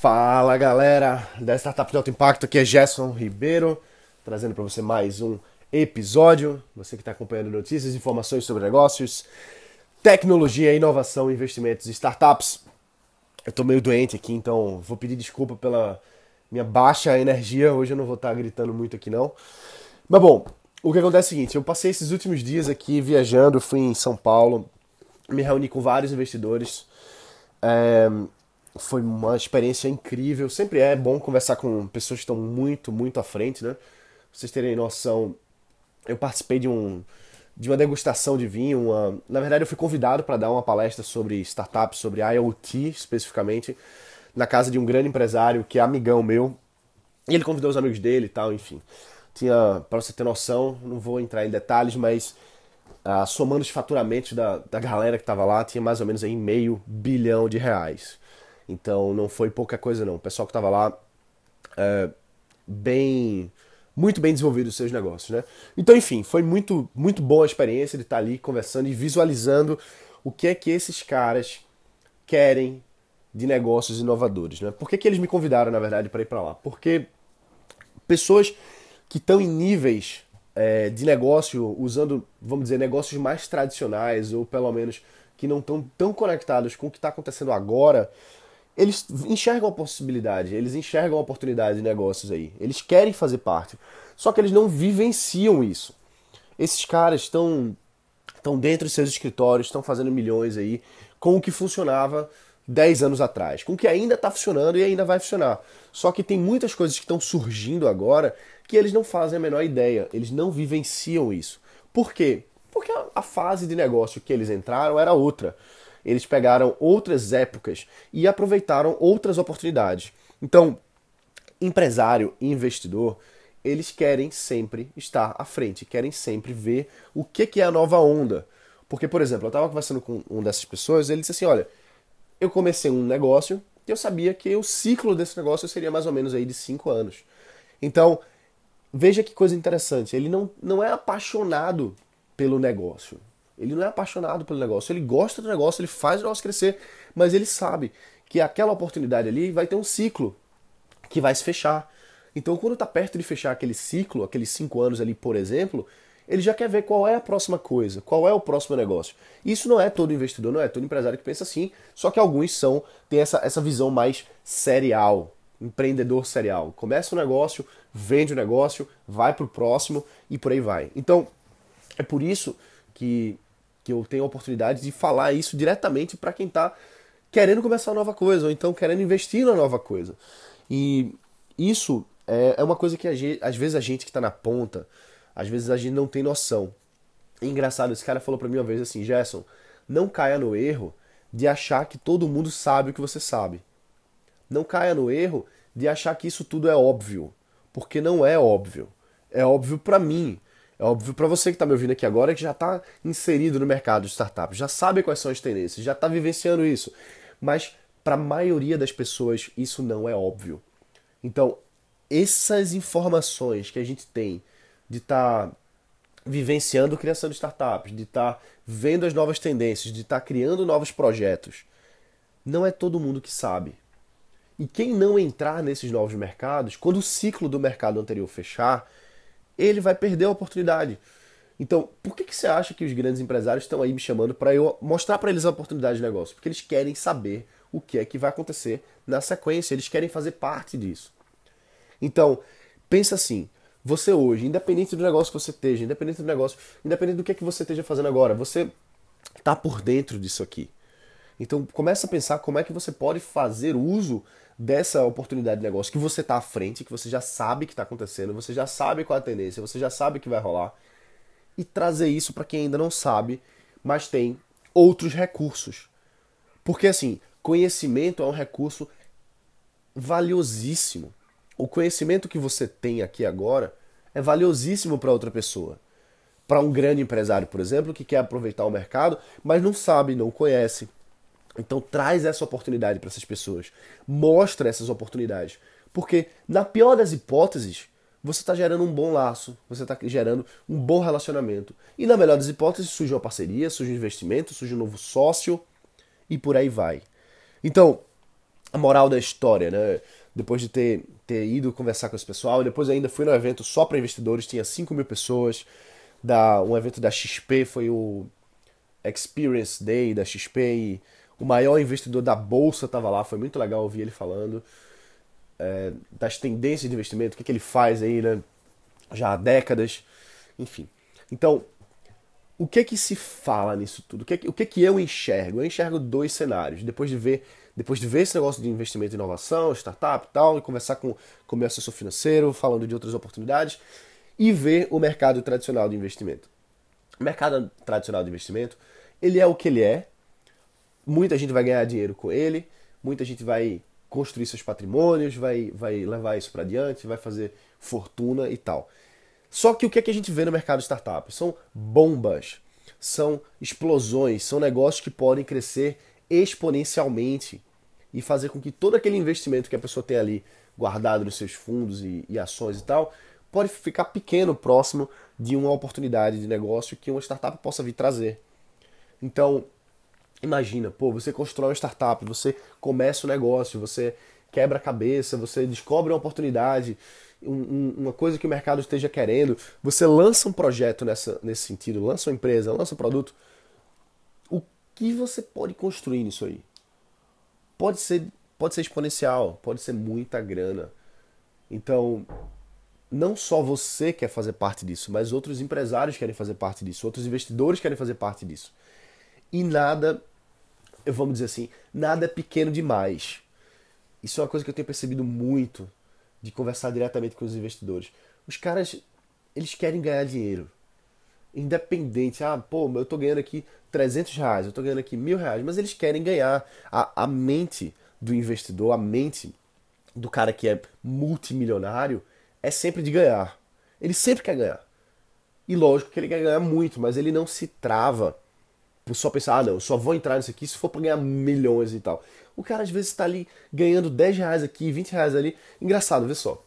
Fala galera da Startup de Alto Impacto, aqui é Gerson Ribeiro, trazendo para você mais um episódio. Você que está acompanhando notícias, informações sobre negócios, tecnologia, inovação, investimentos e startups. Eu tô meio doente aqui, então vou pedir desculpa pela minha baixa energia. Hoje eu não vou estar tá gritando muito aqui não. Mas bom, o que acontece é o seguinte, eu passei esses últimos dias aqui viajando, fui em São Paulo, me reuni com vários investidores. É, foi uma experiência incrível. Sempre é bom conversar com pessoas que estão muito, muito à frente, né? Pra vocês terem noção, eu participei de um de uma degustação de vinho. Uma... Na verdade, eu fui convidado para dar uma palestra sobre startups, sobre IoT especificamente, na casa de um grande empresário que é amigão meu. E ele convidou os amigos dele e tal, enfim. Tinha, para você ter noção, não vou entrar em detalhes, mas ah, somando os faturamentos da, da galera que estava lá, tinha mais ou menos aí meio bilhão de reais. Então não foi pouca coisa não. O pessoal que estava lá, é, bem, muito bem desenvolvido os seus negócios, né? Então enfim, foi muito, muito boa a experiência de estar ali conversando e visualizando o que é que esses caras querem de negócios inovadores, né? Por que, que eles me convidaram, na verdade, para ir para lá? Porque pessoas que estão em níveis é, de negócio, usando, vamos dizer, negócios mais tradicionais, ou pelo menos que não estão tão conectados com o que está acontecendo agora, eles enxergam a possibilidade, eles enxergam a oportunidade de negócios aí. Eles querem fazer parte. Só que eles não vivenciam isso. Esses caras estão estão dentro de seus escritórios, estão fazendo milhões aí com o que funcionava 10 anos atrás, com o que ainda está funcionando e ainda vai funcionar. Só que tem muitas coisas que estão surgindo agora que eles não fazem a menor ideia, eles não vivenciam isso. Por quê? Porque a fase de negócio que eles entraram era outra. Eles pegaram outras épocas e aproveitaram outras oportunidades. Então, empresário e investidor, eles querem sempre estar à frente, querem sempre ver o que é a nova onda. Porque, por exemplo, eu estava conversando com uma dessas pessoas, ele disse assim: olha, eu comecei um negócio e eu sabia que o ciclo desse negócio seria mais ou menos aí de cinco anos. Então, veja que coisa interessante, ele não, não é apaixonado pelo negócio. Ele não é apaixonado pelo negócio, ele gosta do negócio, ele faz o negócio crescer, mas ele sabe que aquela oportunidade ali vai ter um ciclo que vai se fechar. Então, quando está perto de fechar aquele ciclo, aqueles cinco anos ali, por exemplo, ele já quer ver qual é a próxima coisa, qual é o próximo negócio. Isso não é todo investidor, não é todo empresário que pensa assim, só que alguns são, têm essa, essa visão mais serial, empreendedor serial. Começa o um negócio, vende o negócio, vai para o próximo e por aí vai. Então, é por isso que que eu tenho a oportunidade de falar isso diretamente para quem está querendo começar uma nova coisa, ou então querendo investir na nova coisa. E isso é, é uma coisa que gente, às vezes a gente que está na ponta, às vezes a gente não tem noção. E engraçado, esse cara falou para mim uma vez assim, Gerson, não caia no erro de achar que todo mundo sabe o que você sabe. Não caia no erro de achar que isso tudo é óbvio, porque não é óbvio. É óbvio para mim, é óbvio para você que está me ouvindo aqui agora que já está inserido no mercado de startups, já sabe quais são as tendências, já está vivenciando isso. Mas para a maioria das pessoas isso não é óbvio. Então, essas informações que a gente tem de estar tá vivenciando a criação de startups, de estar tá vendo as novas tendências, de estar tá criando novos projetos, não é todo mundo que sabe. E quem não entrar nesses novos mercados, quando o ciclo do mercado anterior fechar, ele vai perder a oportunidade. Então, por que, que você acha que os grandes empresários estão aí me chamando para eu mostrar para eles a oportunidade de negócio? Porque eles querem saber o que é que vai acontecer na sequência, eles querem fazer parte disso. Então, pensa assim, você hoje, independente do negócio que você esteja, independente do negócio, independente do que é que você esteja fazendo agora, você está por dentro disso aqui. Então, começa a pensar como é que você pode fazer uso dessa oportunidade de negócio que você está à frente, que você já sabe que está acontecendo, você já sabe qual é a tendência, você já sabe que vai rolar, e trazer isso para quem ainda não sabe, mas tem outros recursos. Porque assim, conhecimento é um recurso valiosíssimo. O conhecimento que você tem aqui agora é valiosíssimo para outra pessoa. Para um grande empresário, por exemplo, que quer aproveitar o mercado, mas não sabe, não conhece, então traz essa oportunidade para essas pessoas. Mostra essas oportunidades. Porque, na pior das hipóteses, você está gerando um bom laço, você está gerando um bom relacionamento. E na melhor das hipóteses, surge uma parceria, surge um investimento, surge um novo sócio e por aí vai. Então, a moral da história, né? Depois de ter, ter ido conversar com esse pessoal, depois ainda fui no evento só para investidores, tinha 5 mil pessoas. Da, um evento da XP foi o Experience Day da XP e o maior investidor da bolsa estava lá, foi muito legal ouvir ele falando é, das tendências de investimento, o que, que ele faz aí, né? Já há décadas, enfim. Então, o que que se fala nisso tudo? O que o que que eu enxergo? Eu enxergo dois cenários. Depois de ver, depois de ver esse negócio de investimento em inovação, startup e tal, e conversar com, com o meu assessor financeiro, falando de outras oportunidades, e ver o mercado tradicional de investimento. O mercado tradicional de investimento, ele é o que ele é. Muita gente vai ganhar dinheiro com ele, muita gente vai construir seus patrimônios, vai, vai levar isso para adiante, vai fazer fortuna e tal. Só que o que, é que a gente vê no mercado de startup? São bombas, são explosões, são negócios que podem crescer exponencialmente e fazer com que todo aquele investimento que a pessoa tem ali guardado nos seus fundos e, e ações e tal, pode ficar pequeno próximo de uma oportunidade de negócio que uma startup possa vir trazer. Então, imagina, pô, você constrói uma startup, você começa um negócio, você quebra a cabeça, você descobre uma oportunidade, um, uma coisa que o mercado esteja querendo, você lança um projeto nessa, nesse sentido, lança uma empresa, lança um produto, o que você pode construir nisso aí? Pode ser, pode ser exponencial, pode ser muita grana. Então, não só você quer fazer parte disso, mas outros empresários querem fazer parte disso, outros investidores querem fazer parte disso. E nada, vamos dizer assim, nada é pequeno demais. Isso é uma coisa que eu tenho percebido muito de conversar diretamente com os investidores. Os caras, eles querem ganhar dinheiro. Independente, ah, pô, eu tô ganhando aqui 300 reais, eu tô ganhando aqui mil reais, mas eles querem ganhar. A, a mente do investidor, a mente do cara que é multimilionário é sempre de ganhar. Ele sempre quer ganhar. E lógico que ele quer ganhar muito, mas ele não se trava só pensar, ah, não, eu só vou entrar nisso aqui se for para ganhar milhões e tal. O cara às vezes está ali ganhando 10 reais aqui, 20 reais ali. Engraçado, vê só.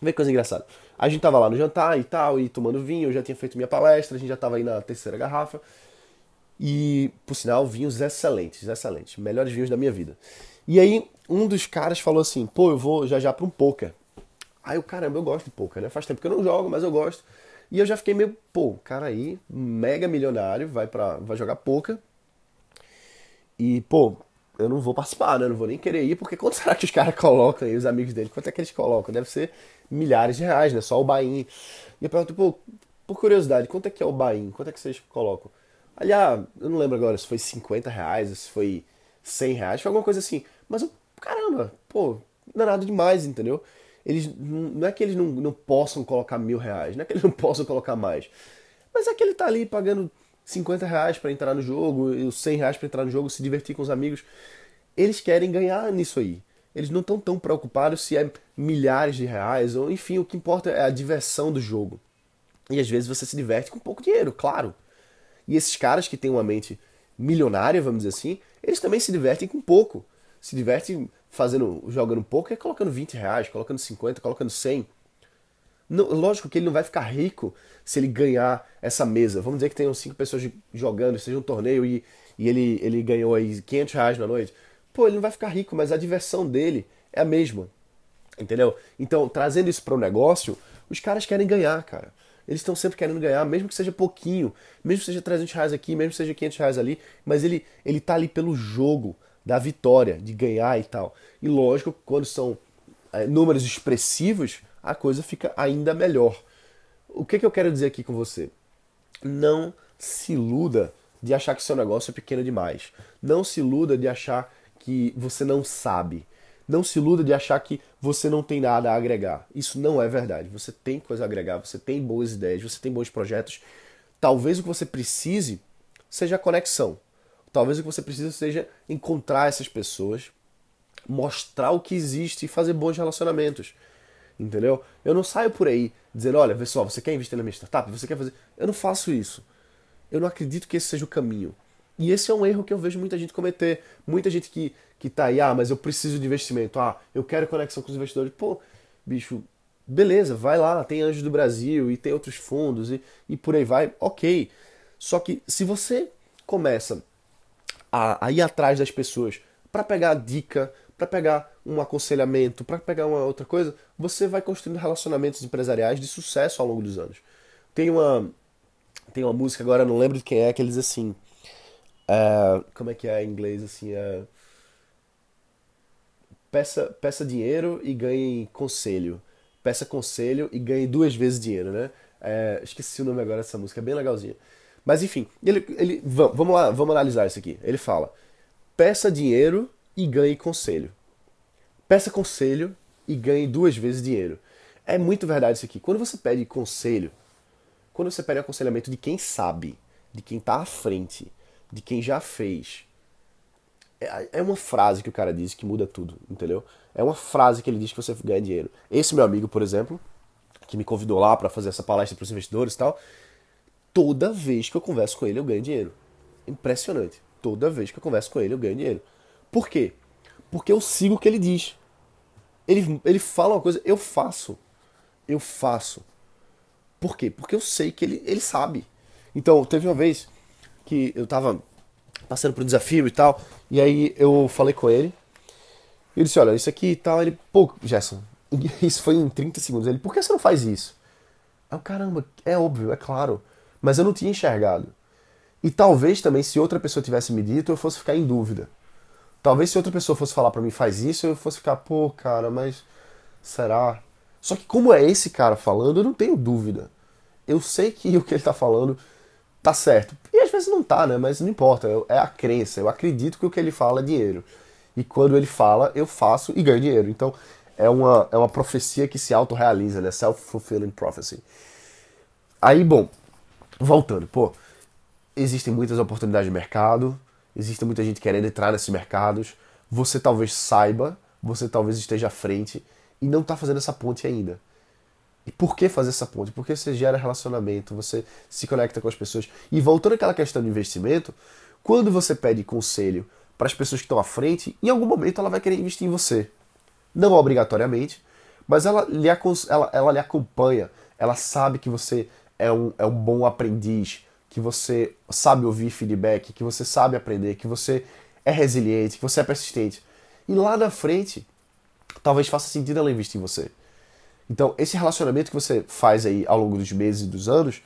Vê que coisa engraçada. A gente tava lá no jantar e tal, e tomando vinho, eu já tinha feito minha palestra, a gente já tava aí na terceira garrafa. E, por sinal, vinhos excelentes, excelentes. Melhores vinhos da minha vida. E aí, um dos caras falou assim, pô, eu vou já já pra um poker. Aí o caramba, eu gosto de poker, né? Faz tempo que eu não jogo, mas eu gosto. E eu já fiquei meio, pô, cara aí, mega milionário, vai para vai jogar poker. E, pô, eu não vou participar, né? Eu não vou nem querer ir, porque quanto será que os caras colocam aí, os amigos dele? Quanto é que eles colocam? Deve ser milhares de reais, né? Só o bain. E eu pergunto, pô, por curiosidade, quanto é que é o bain? Quanto é que vocês colocam? Aliás, eu não lembro agora se foi 50 reais, se foi 100 reais, foi alguma coisa assim. Mas, caramba, pô, não é nada demais, entendeu? Eles, não é que eles não, não possam colocar mil reais, não é que eles não possam colocar mais. Mas é que ele tá ali pagando 50 reais para entrar no jogo, e os 100 reais para entrar no jogo, se divertir com os amigos. Eles querem ganhar nisso aí. Eles não estão tão preocupados se é milhares de reais, ou enfim, o que importa é a diversão do jogo. E às vezes você se diverte com pouco dinheiro, claro. E esses caras que têm uma mente milionária, vamos dizer assim, eles também se divertem com pouco. Se divertem fazendo, jogando pouco, é colocando 20 reais, colocando 50, colocando 100. Não, lógico que ele não vai ficar rico se ele ganhar essa mesa. Vamos dizer que tenham cinco pessoas jogando, seja um torneio e, e ele, ele ganhou aí 500 reais na noite. Pô, ele não vai ficar rico, mas a diversão dele é a mesma. Entendeu? Então, trazendo isso para o negócio, os caras querem ganhar, cara. Eles estão sempre querendo ganhar, mesmo que seja pouquinho, mesmo que seja 300 reais aqui, mesmo que seja 500 reais ali, mas ele, ele tá ali pelo jogo da vitória, de ganhar e tal. E lógico, quando são é, números expressivos, a coisa fica ainda melhor. O que, que eu quero dizer aqui com você? Não se iluda de achar que seu negócio é pequeno demais. Não se iluda de achar que você não sabe. Não se iluda de achar que você não tem nada a agregar. Isso não é verdade. Você tem coisa a agregar, você tem boas ideias, você tem bons projetos. Talvez o que você precise seja a conexão. Talvez o que você precise seja encontrar essas pessoas, mostrar o que existe e fazer bons relacionamentos. Entendeu? Eu não saio por aí dizendo, olha, pessoal, você quer investir na minha startup? Você quer fazer. Eu não faço isso. Eu não acredito que esse seja o caminho. E esse é um erro que eu vejo muita gente cometer. Muita gente que, que tá aí, ah, mas eu preciso de investimento. Ah, eu quero conexão com os investidores. Pô, bicho, beleza, vai lá, tem Anjos do Brasil e tem outros fundos e, e por aí vai, ok. Só que se você começa a, a ir atrás das pessoas para pegar dica, para pegar um aconselhamento, para pegar uma outra coisa, você vai construindo relacionamentos empresariais de sucesso ao longo dos anos. Tem uma tem uma música agora, não lembro de quem é, que ele diz assim, uh, como é que é em inglês assim, uh, peça peça dinheiro e ganhe conselho, peça conselho e ganhe duas vezes dinheiro, né? É, esqueci o nome agora dessa música, é bem legalzinha. Mas enfim, ele, ele, vamos lá, vamos analisar isso aqui. Ele fala: peça dinheiro e ganhe conselho. Peça conselho e ganhe duas vezes dinheiro. É muito verdade isso aqui. Quando você pede conselho, quando você pede aconselhamento de quem sabe, de quem está à frente, de quem já fez, é, é uma frase que o cara diz que muda tudo, entendeu? É uma frase que ele diz que você ganha dinheiro. Esse meu amigo, por exemplo, que me convidou lá para fazer essa palestra para os investidores e tal, toda vez que eu converso com ele eu ganho dinheiro. Impressionante. Toda vez que eu converso com ele eu ganho dinheiro. Por quê? Porque eu sigo o que ele diz. Ele, ele fala uma coisa, eu faço. Eu faço. Por quê? Porque eu sei que ele, ele sabe. Então, teve uma vez que eu tava passando por um desafio e tal, e aí eu falei com ele. Ele disse: Olha, isso aqui e tal. Ele, pô, Gerson, isso foi em 30 segundos. Ele, por que você não faz isso? Aí eu, caramba, é óbvio, é claro. Mas eu não tinha enxergado. E talvez também, se outra pessoa tivesse me dito, eu fosse ficar em dúvida. Talvez se outra pessoa fosse falar para mim, faz isso, eu fosse ficar, pô, cara, mas será? Só que como é esse cara falando, eu não tenho dúvida. Eu sei que o que ele tá falando tá certo. E às vezes não tá, né? Mas não importa, é a crença. Eu acredito que o que ele fala é dinheiro. E quando ele fala, eu faço e ganho dinheiro. Então, é uma, é uma profecia que se autorrealiza, né? Self-fulfilling prophecy. Aí, bom, voltando, pô, existem muitas oportunidades de mercado, existe muita gente querendo entrar nesses mercados. Você talvez saiba, você talvez esteja à frente e não está fazendo essa ponte ainda. E por que fazer essa ponte? Porque você gera relacionamento, você se conecta com as pessoas. E voltando àquela questão do investimento, quando você pede conselho para as pessoas que estão à frente, em algum momento ela vai querer investir em você. Não obrigatoriamente, mas ela lhe, ela, ela lhe acompanha, ela sabe que você é um, é um bom aprendiz, que você sabe ouvir feedback, que você sabe aprender, que você é resiliente, que você é persistente. E lá na frente, talvez faça sentido ela investir em você. Então, esse relacionamento que você faz aí ao longo dos meses e dos anos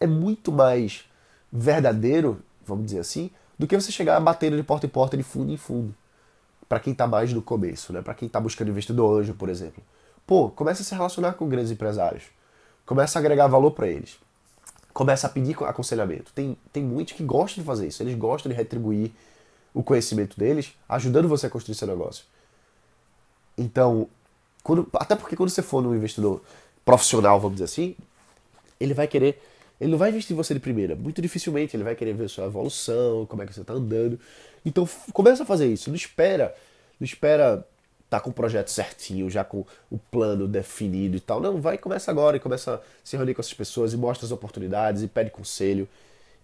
é muito mais verdadeiro, vamos dizer assim, do que você chegar batendo de porta em porta, de fundo em fundo para quem está mais no começo, né? Para quem está buscando investidor anjo, por exemplo. Pô, começa a se relacionar com grandes empresários. Começa a agregar valor para eles. Começa a pedir aconselhamento. Tem, tem muitos que gostam de fazer isso. Eles gostam de retribuir o conhecimento deles, ajudando você a construir seu negócio. Então, quando, até porque quando você for num investidor profissional, vamos dizer assim, ele vai querer ele não vai investir em você de primeira. Muito dificilmente ele vai querer ver sua evolução, como é que você está andando. Então começa a fazer isso. Não espera, não espera tá com o projeto certinho, já com o plano definido e tal. Não, vai começa agora e começa a se reunir com essas pessoas e mostra as oportunidades e pede conselho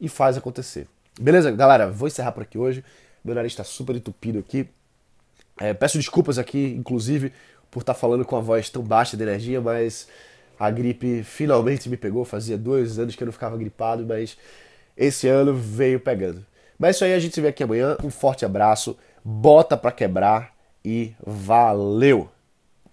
e faz acontecer. Beleza, galera? Vou encerrar por aqui hoje. Meu nariz está super entupido aqui. É, peço desculpas aqui, inclusive, por estar tá falando com a voz tão baixa de energia, mas a gripe finalmente me pegou. Fazia dois anos que eu não ficava gripado, mas esse ano veio pegando. Mas é isso aí, a gente se vê aqui amanhã. Um forte abraço, bota pra quebrar e valeu!